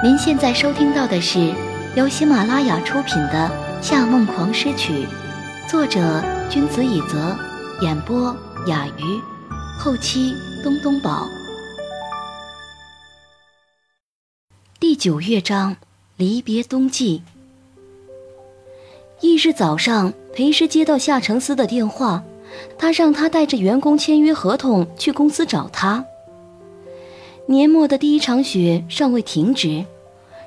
您现在收听到的是由喜马拉雅出品的《夏梦狂诗曲》，作者君子以泽，演播雅鱼，后期东东宝。第九乐章：离别冬季。翌日早上，裴师接到夏承思的电话，他让他带着员工签约合同去公司找他。年末的第一场雪尚未停止，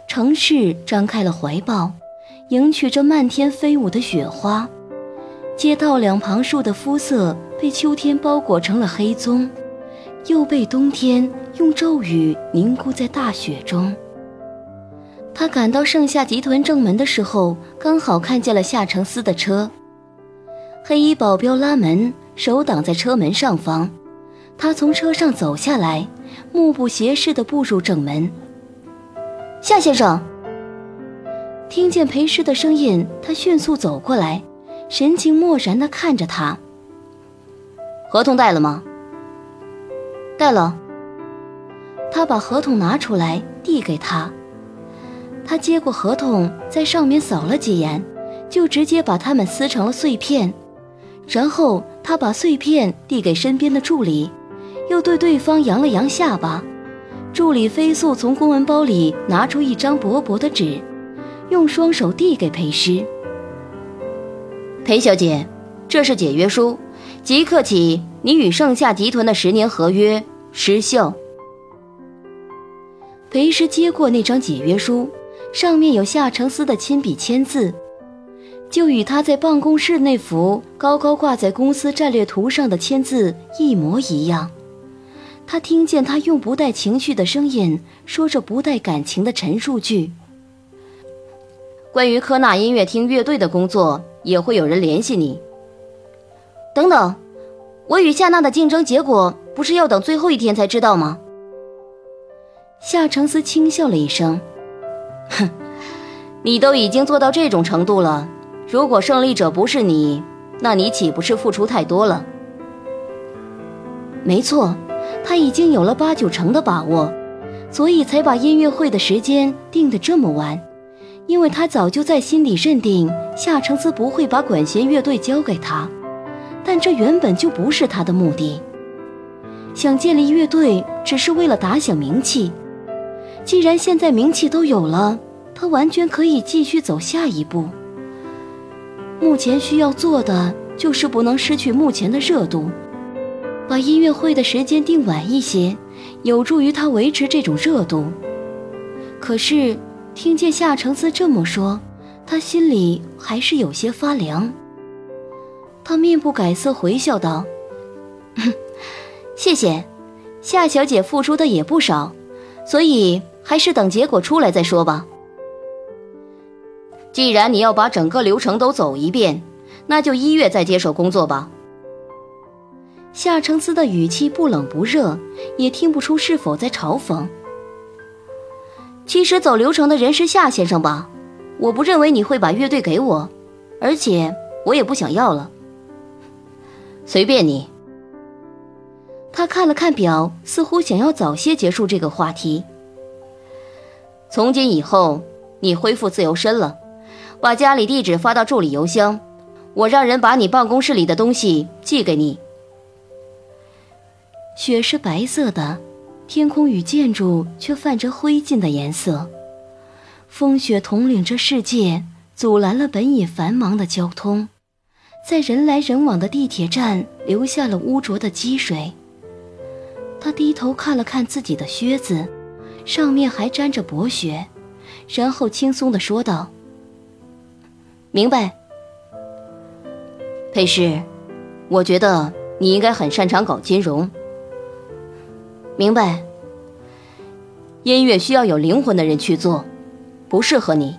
城市张开了怀抱，迎娶着漫天飞舞的雪花。街道两旁树的肤色被秋天包裹成了黑棕，又被冬天用咒语凝固在大雪中。他赶到盛夏集团正门的时候，刚好看见了夏承思的车。黑衣保镖拉门，手挡在车门上方。他从车上走下来。目不斜视地步入正门。夏先生听见裴师的声音，他迅速走过来，神情漠然地看着他。合同带了吗？带了。他把合同拿出来递给他。他接过合同，在上面扫了几眼，就直接把它们撕成了碎片，然后他把碎片递给身边的助理。又对对方扬了扬下巴，助理飞速从公文包里拿出一张薄薄的纸，用双手递给裴师。裴小姐，这是解约书，即刻起你与盛夏集团的十年合约失效。裴师接过那张解约书，上面有夏承思的亲笔签字，就与他在办公室那幅高高挂在公司战略图上的签字一模一样。他听见他用不带情绪的声音说着不带感情的陈述句：“关于科纳音乐厅乐队的工作，也会有人联系你。”等等，我与夏娜的竞争结果不是要等最后一天才知道吗？夏承思轻笑了一声：“哼，你都已经做到这种程度了，如果胜利者不是你，那你岂不是付出太多了？”没错。他已经有了八九成的把握，所以才把音乐会的时间定得这么晚。因为他早就在心里认定夏承思不会把管弦乐队交给他，但这原本就不是他的目的。想建立乐队只是为了打响名气，既然现在名气都有了，他完全可以继续走下一步。目前需要做的就是不能失去目前的热度。把音乐会的时间定晚一些，有助于他维持这种热度。可是听见夏承思这么说，他心里还是有些发凉。他面不改色回笑道：“谢谢，夏小姐付出的也不少，所以还是等结果出来再说吧。既然你要把整个流程都走一遍，那就一月再接手工作吧。”夏承思的语气不冷不热，也听不出是否在嘲讽。其实走流程的人是夏先生吧？我不认为你会把乐队给我，而且我也不想要了。随便你。他看了看表，似乎想要早些结束这个话题。从今以后，你恢复自由身了，把家里地址发到助理邮箱，我让人把你办公室里的东西寄给你。雪是白色的，天空与建筑却泛着灰烬的颜色。风雪统领着世界，阻拦了本已繁忙的交通，在人来人往的地铁站留下了污浊的积水。他低头看了看自己的靴子，上面还沾着薄雪，然后轻松地说道：“明白，裴氏，我觉得你应该很擅长搞金融。”明白。音乐需要有灵魂的人去做，不适合你。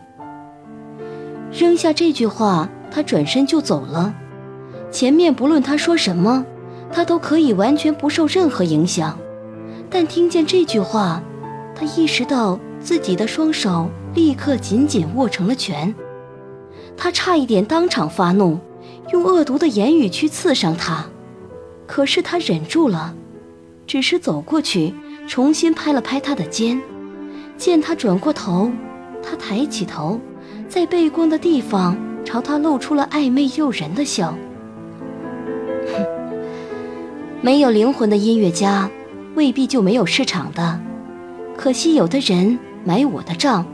扔下这句话，他转身就走了。前面不论他说什么，他都可以完全不受任何影响。但听见这句话，他意识到自己的双手立刻紧紧握成了拳。他差一点当场发怒，用恶毒的言语去刺伤他，可是他忍住了。只是走过去，重新拍了拍他的肩，见他转过头，他抬起头，在背光的地方朝他露出了暧昧诱人的笑。没有灵魂的音乐家，未必就没有市场的。可惜有的人买我的账，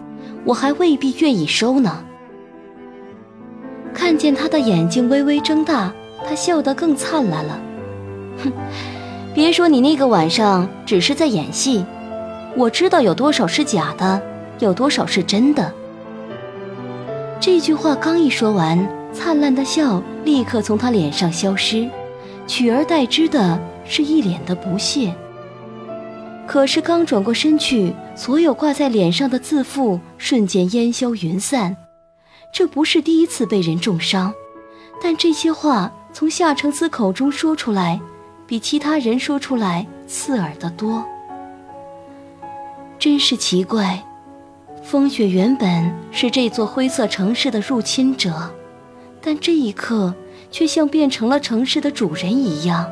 我还未必愿意收呢。看见他的眼睛微微睁大，他笑得更灿烂了。哼，别说你那个晚上只是在演戏。我知道有多少是假的，有多少是真的。这句话刚一说完，灿烂的笑立刻从他脸上消失，取而代之的是一脸的不屑。可是刚转过身去，所有挂在脸上的自负瞬间烟消云散。这不是第一次被人重伤，但这些话从夏承思口中说出来，比其他人说出来刺耳得多。真是奇怪，风雪原本是这座灰色城市的入侵者，但这一刻却像变成了城市的主人一样，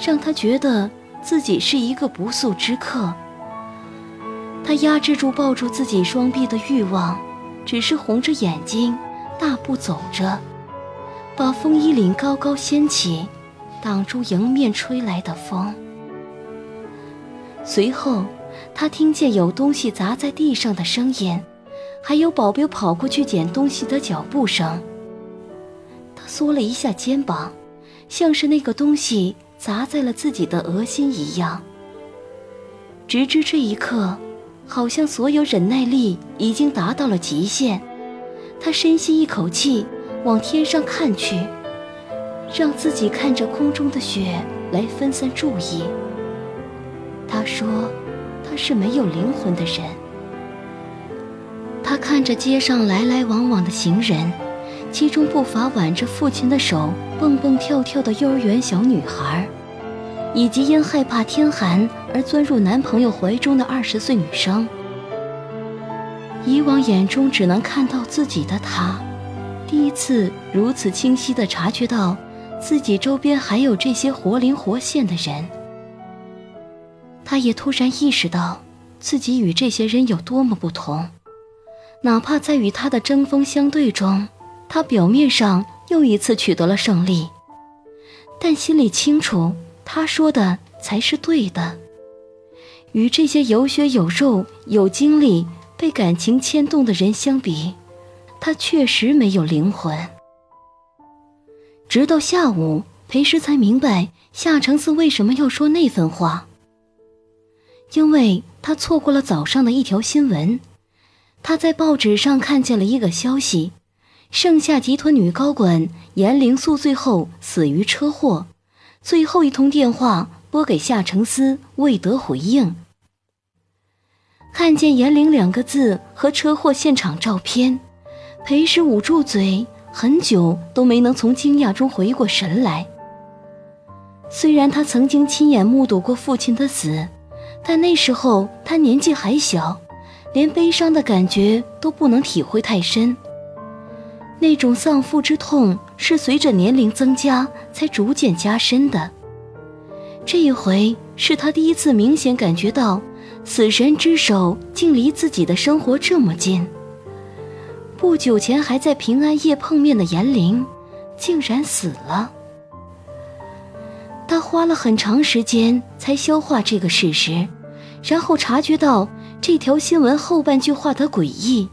让他觉得自己是一个不速之客。他压制住抱住自己双臂的欲望，只是红着眼睛，大步走着，把风衣领高高掀起，挡住迎面吹来的风。随后。他听见有东西砸在地上的声音，还有保镖跑过去捡东西的脚步声。他缩了一下肩膀，像是那个东西砸在了自己的额心一样。直至这一刻，好像所有忍耐力已经达到了极限。他深吸一口气，往天上看去，让自己看着空中的雪来分散注意。他说。他是没有灵魂的人。他看着街上来来往往的行人，其中不乏挽着父亲的手蹦蹦跳跳的幼儿园小女孩，以及因害怕天寒而钻入男朋友怀中的二十岁女生。以往眼中只能看到自己的他，第一次如此清晰地察觉到自己周边还有这些活灵活现的人。他也突然意识到，自己与这些人有多么不同。哪怕在与他的针锋相对中，他表面上又一次取得了胜利，但心里清楚，他说的才是对的。与这些有血有肉、有经历、被感情牵动的人相比，他确实没有灵魂。直到下午，裴时才明白夏承思为什么要说那份话。因为他错过了早上的一条新闻，他在报纸上看见了一个消息：盛夏集团女高管严灵素最后死于车祸。最后一通电话拨给夏承思，未得回应。看见“严灵”两个字和车祸现场照片，裴时捂住嘴，很久都没能从惊讶中回过神来。虽然他曾经亲眼目睹过父亲的死。但那时候他年纪还小，连悲伤的感觉都不能体会太深。那种丧父之痛是随着年龄增加才逐渐加深的。这一回是他第一次明显感觉到，死神之手竟离自己的生活这么近。不久前还在平安夜碰面的严玲，竟然死了。他花了很长时间才消化这个事实，然后察觉到这条新闻后半句话的诡异。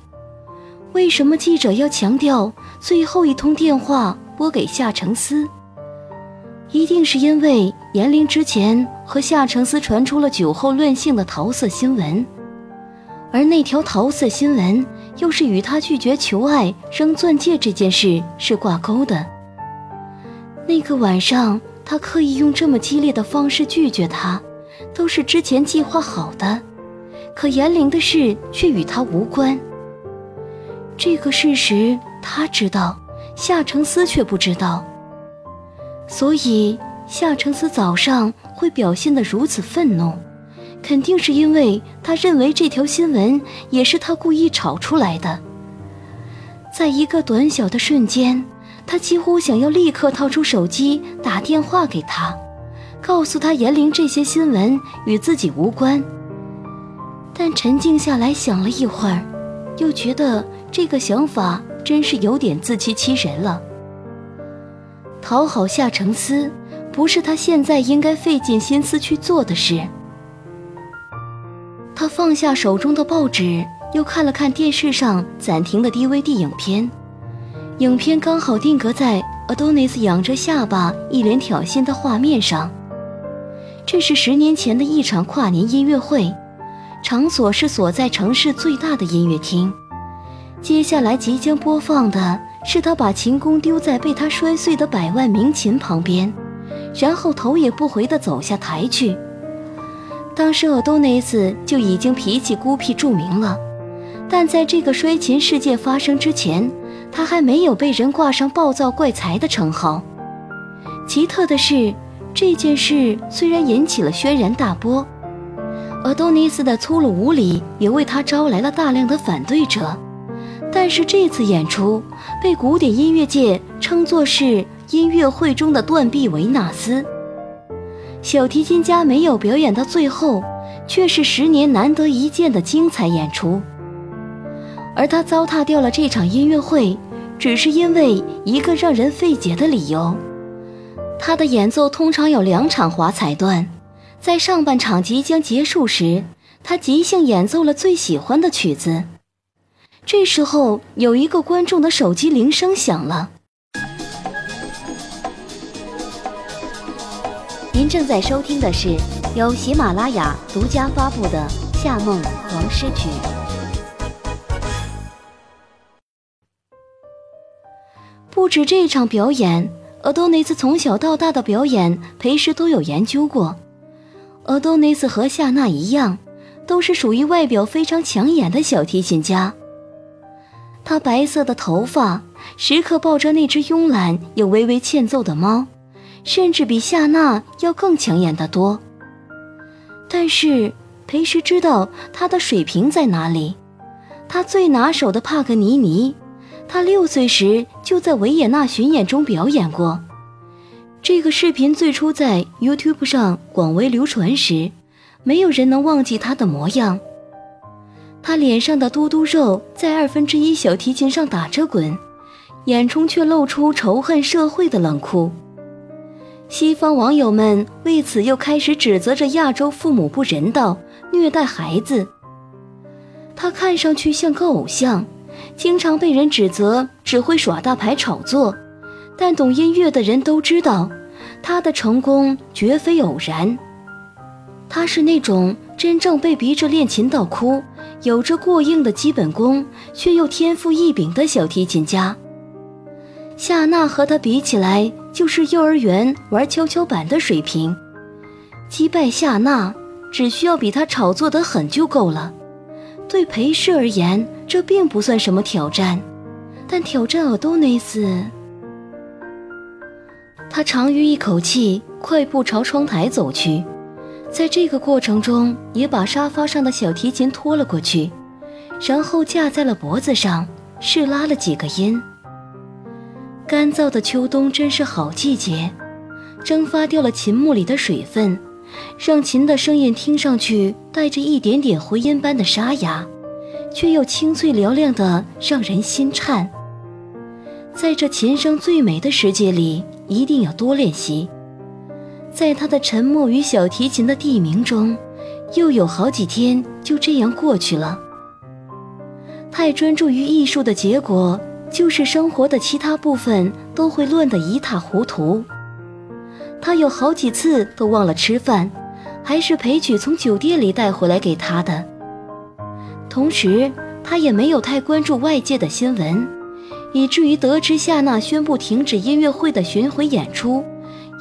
为什么记者要强调最后一通电话拨给夏承思？一定是因为严玲之前和夏承思传出了酒后乱性的桃色新闻，而那条桃色新闻又是与他拒绝求爱、扔钻戒这件事是挂钩的。那个晚上。他刻意用这么激烈的方式拒绝他，都是之前计划好的。可严玲的事却与他无关。这个事实他知道，夏承思却不知道。所以夏承思早上会表现得如此愤怒，肯定是因为他认为这条新闻也是他故意炒出来的。在一个短小的瞬间。他几乎想要立刻掏出手机打电话给他，告诉他严玲这些新闻与自己无关。但沉静下来想了一会儿，又觉得这个想法真是有点自欺欺人了。讨好夏承思，不是他现在应该费尽心思去做的事。他放下手中的报纸，又看了看电视上暂停的 DVD 影片，影片刚好定格在 Adonis 仰着下巴、一脸挑衅的画面上。这是十年前的一场跨年音乐会，场所是所在城市最大的音乐厅。接下来即将播放的是他把琴弓丢在被他摔碎的百万名琴旁边，然后头也不回地走下台去。当时奥多内斯就已经脾气孤僻著名了，但在这个摔琴事件发生之前，他还没有被人挂上暴躁怪才的称号。奇特的是。这件事虽然引起了轩然大波，而多尼斯的粗鲁无礼也为他招来了大量的反对者。但是这次演出被古典音乐界称作是音乐会中的断臂维纳斯。小提琴家没有表演到最后，却是十年难得一见的精彩演出。而他糟蹋掉了这场音乐会，只是因为一个让人费解的理由。他的演奏通常有两场华彩段，在上半场即将结束时，他即兴演奏了最喜欢的曲子。这时候，有一个观众的手机铃声响了。正在收听的是由喜马拉雅独家发布的《夏梦黄诗曲》。不止这场表演。阿多内斯从小到大的表演，裴时都有研究过。阿多内斯和夏娜一样，都是属于外表非常抢眼的小提琴家。他白色的头发，时刻抱着那只慵懒又微微欠揍的猫，甚至比夏娜要更抢眼得多。但是裴时知道他的水平在哪里，他最拿手的帕格尼尼。他六岁时就在维也纳巡演中表演过。这个视频最初在 YouTube 上广为流传时，没有人能忘记他的模样。他脸上的嘟嘟肉在二分之一小提琴上打着滚，眼中却露出仇恨社会的冷酷。西方网友们为此又开始指责着亚洲父母不人道，虐待孩子。他看上去像个偶像。经常被人指责只会耍大牌炒作，但懂音乐的人都知道，他的成功绝非偶然。他是那种真正被逼着练琴到哭，有着过硬的基本功，却又天赋异禀的小提琴家。夏娜和他比起来，就是幼儿园玩跷跷板的水平。击败夏娜，只需要比他炒作的狠就够了。对裴氏而言，这并不算什么挑战，但挑战尔多内斯，他长吁一口气，快步朝窗台走去，在这个过程中，也把沙发上的小提琴拖了过去，然后架在了脖子上，试拉了几个音。干燥的秋冬真是好季节，蒸发掉了琴木里的水分。让琴的声音听上去带着一点点回音般的沙哑，却又清脆嘹亮的让人心颤。在这琴声最美的世界里，一定要多练习。在他的沉默与小提琴的地名中，又有好几天就这样过去了。太专注于艺术的结果，就是生活的其他部分都会乱得一塌糊涂。他有好几次都忘了吃饭，还是裴曲从酒店里带回来给他的。同时，他也没有太关注外界的新闻，以至于得知夏娜宣布停止音乐会的巡回演出，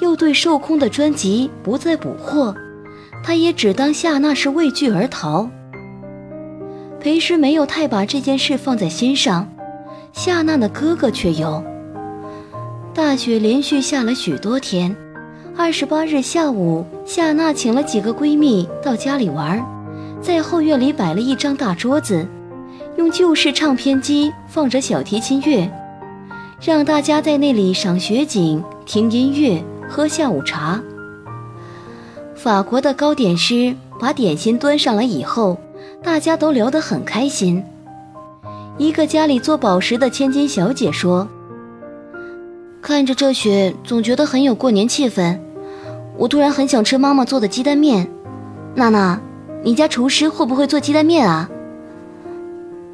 又对售空的专辑不再补货，他也只当夏娜是畏惧而逃。裴师没有太把这件事放在心上，夏娜的哥哥却有。大雪连续下了许多天。二十八日下午，夏娜请了几个闺蜜到家里玩，在后院里摆了一张大桌子，用旧式唱片机放着小提琴乐，让大家在那里赏雪景、听音乐、喝下午茶。法国的糕点师把点心端上来以后，大家都聊得很开心。一个家里做宝石的千金小姐说：“看着这雪，总觉得很有过年气氛。我突然很想吃妈妈做的鸡蛋面。娜娜，你家厨师会不会做鸡蛋面啊？”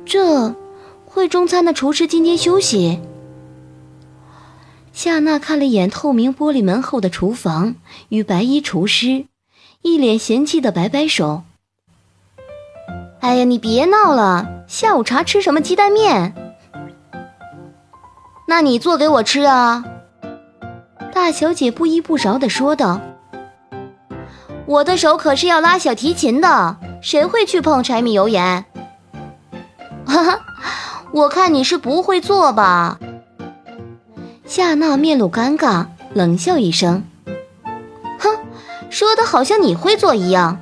这，会中餐的厨师今天休息。夏娜看了一眼透明玻璃门后的厨房与白衣厨师，一脸嫌弃的摆摆手。哎呀，你别闹了！下午茶吃什么鸡蛋面？那你做给我吃啊！大小姐不依不饶的说道：“我的手可是要拉小提琴的，谁会去碰柴米油盐？”哈哈，我看你是不会做吧？夏娜面露尴尬，冷笑一声：“哼，说的好像你会做一样。”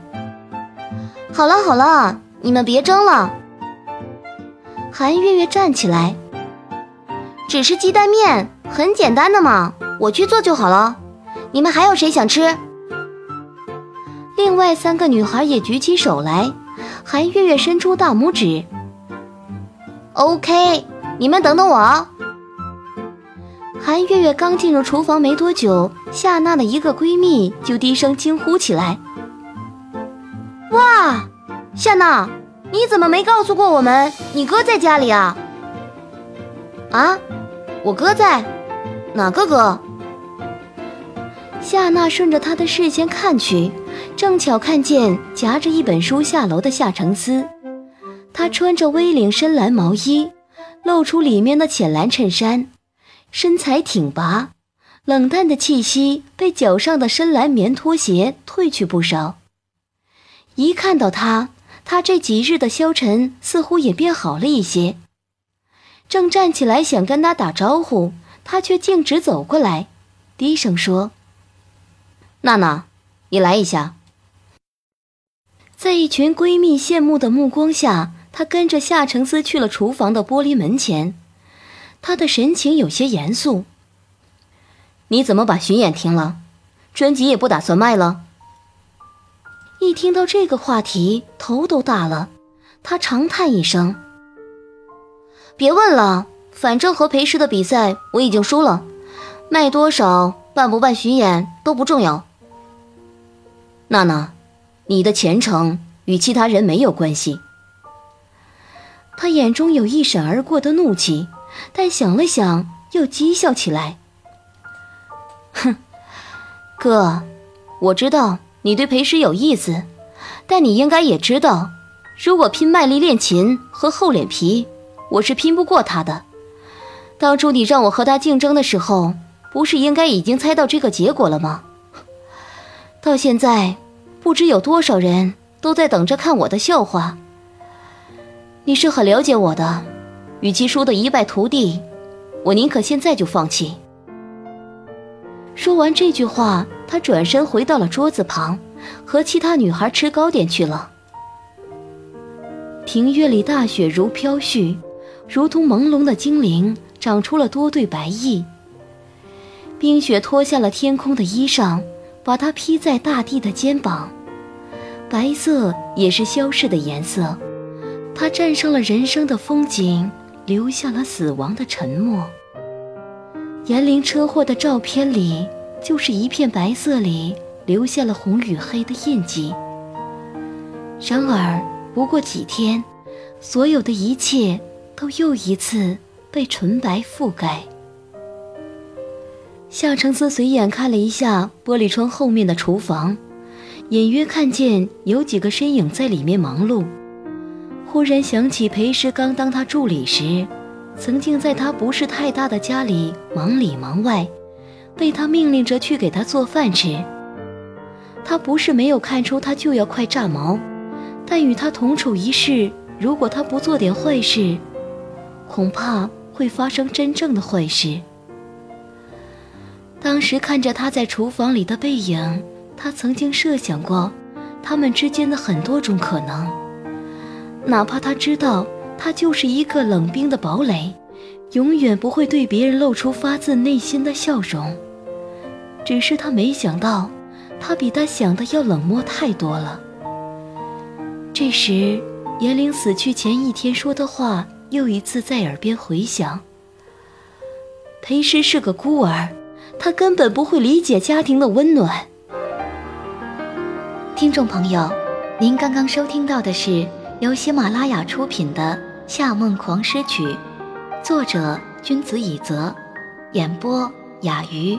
好了好了。你们别争了。韩月月站起来，只是鸡蛋面，很简单的嘛，我去做就好了。你们还有谁想吃？另外三个女孩也举起手来，韩月月伸出大拇指。OK，你们等等我。韩月月刚进入厨房没多久，夏娜的一个闺蜜就低声惊呼起来：“哇！”夏娜，你怎么没告诉过我们？你哥在家里啊？啊，我哥在，哪个哥？夏娜顺着他的视线看去，正巧看见夹着一本书下楼的夏承思。他穿着 V 领深蓝毛衣，露出里面的浅蓝衬衫，身材挺拔，冷淡的气息被脚上的深蓝棉拖鞋褪去不少。一看到他。他这几日的消沉似乎也变好了一些，正站起来想跟他打招呼，他却径直走过来，低声说：“娜娜，你来一下。”在一群闺蜜羡慕的目光下，她跟着夏承思去了厨房的玻璃门前，她的神情有些严肃：“你怎么把巡演停了？专辑也不打算卖了？”一听到这个话题，头都大了。他长叹一声：“别问了，反正和裴师的比赛我已经输了，卖多少、办不办巡演都不重要。”娜娜，你的前程与其他人没有关系。他眼中有一闪而过的怒气，但想了想，又讥笑起来：“ 哼，哥，我知道。”你对裴师有意思，但你应该也知道，如果拼卖力练琴和厚脸皮，我是拼不过他的。当初你让我和他竞争的时候，不是应该已经猜到这个结果了吗？到现在，不知有多少人都在等着看我的笑话。你是很了解我的，与其输得一败涂地，我宁可现在就放弃。说完这句话，他转身回到了桌子旁，和其他女孩吃糕点去了。庭院里大雪如飘絮，如同朦胧的精灵，长出了多对白翼。冰雪脱下了天空的衣裳，把它披在大地的肩膀。白色也是消逝的颜色，它战胜了人生的风景，留下了死亡的沉默。严玲车祸的照片里，就是一片白色里留下了红与黑的印记。然而，不过几天，所有的一切都又一次被纯白覆盖。夏承思随眼看了一下玻璃窗后面的厨房，隐约看见有几个身影在里面忙碌。忽然想起裴时刚当他助理时。曾经在他不是太大的家里忙里忙外，被他命令着去给他做饭吃。他不是没有看出他就要快炸毛，但与他同处一室，如果他不做点坏事，恐怕会发生真正的坏事。当时看着他在厨房里的背影，他曾经设想过他们之间的很多种可能，哪怕他知道。他就是一个冷冰的堡垒，永远不会对别人露出发自内心的笑容。只是他没想到，他比他想的要冷漠太多了。这时，严玲死去前一天说的话又一次在耳边回响。裴师是个孤儿，他根本不会理解家庭的温暖。听众朋友，您刚刚收听到的是由喜马拉雅出品的《夏梦狂诗曲》，作者君子以泽，演播雅鱼，